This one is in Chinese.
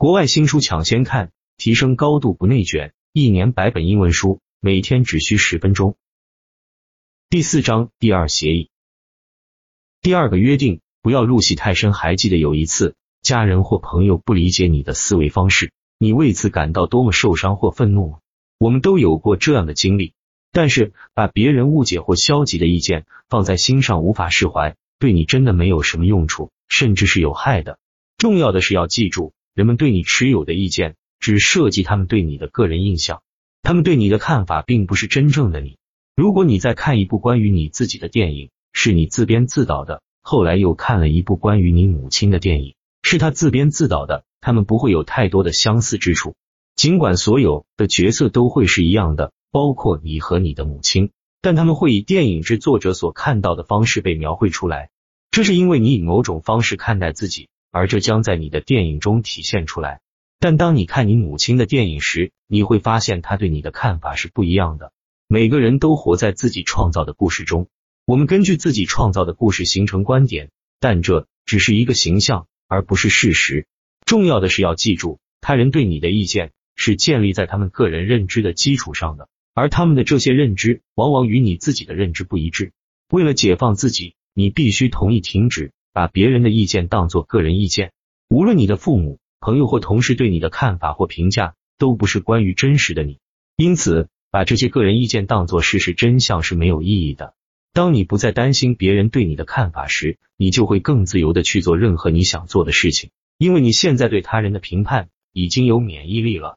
国外新书抢先看，提升高度不内卷，一年百本英文书，每天只需十分钟。第四章第二协议，第二个约定，不要入戏太深。还记得有一次，家人或朋友不理解你的思维方式，你为此感到多么受伤或愤怒吗？我们都有过这样的经历。但是，把别人误解或消极的意见放在心上，无法释怀，对你真的没有什么用处，甚至是有害的。重要的是要记住。人们对你持有的意见，只涉及他们对你的个人印象，他们对你的看法并不是真正的你。如果你在看一部关于你自己的电影，是你自编自导的，后来又看了一部关于你母亲的电影，是他自编自导的，他们不会有太多的相似之处。尽管所有的角色都会是一样的，包括你和你的母亲，但他们会以电影制作者所看到的方式被描绘出来。这是因为你以某种方式看待自己。而这将在你的电影中体现出来。但当你看你母亲的电影时，你会发现她对你的看法是不一样的。每个人都活在自己创造的故事中，我们根据自己创造的故事形成观点，但这只是一个形象，而不是事实。重要的是要记住，他人对你的意见是建立在他们个人认知的基础上的，而他们的这些认知往往与你自己的认知不一致。为了解放自己，你必须同意停止。把别人的意见当作个人意见，无论你的父母、朋友或同事对你的看法或评价，都不是关于真实的你。因此，把这些个人意见当作事实真相是没有意义的。当你不再担心别人对你的看法时，你就会更自由的去做任何你想做的事情，因为你现在对他人的评判已经有免疫力了。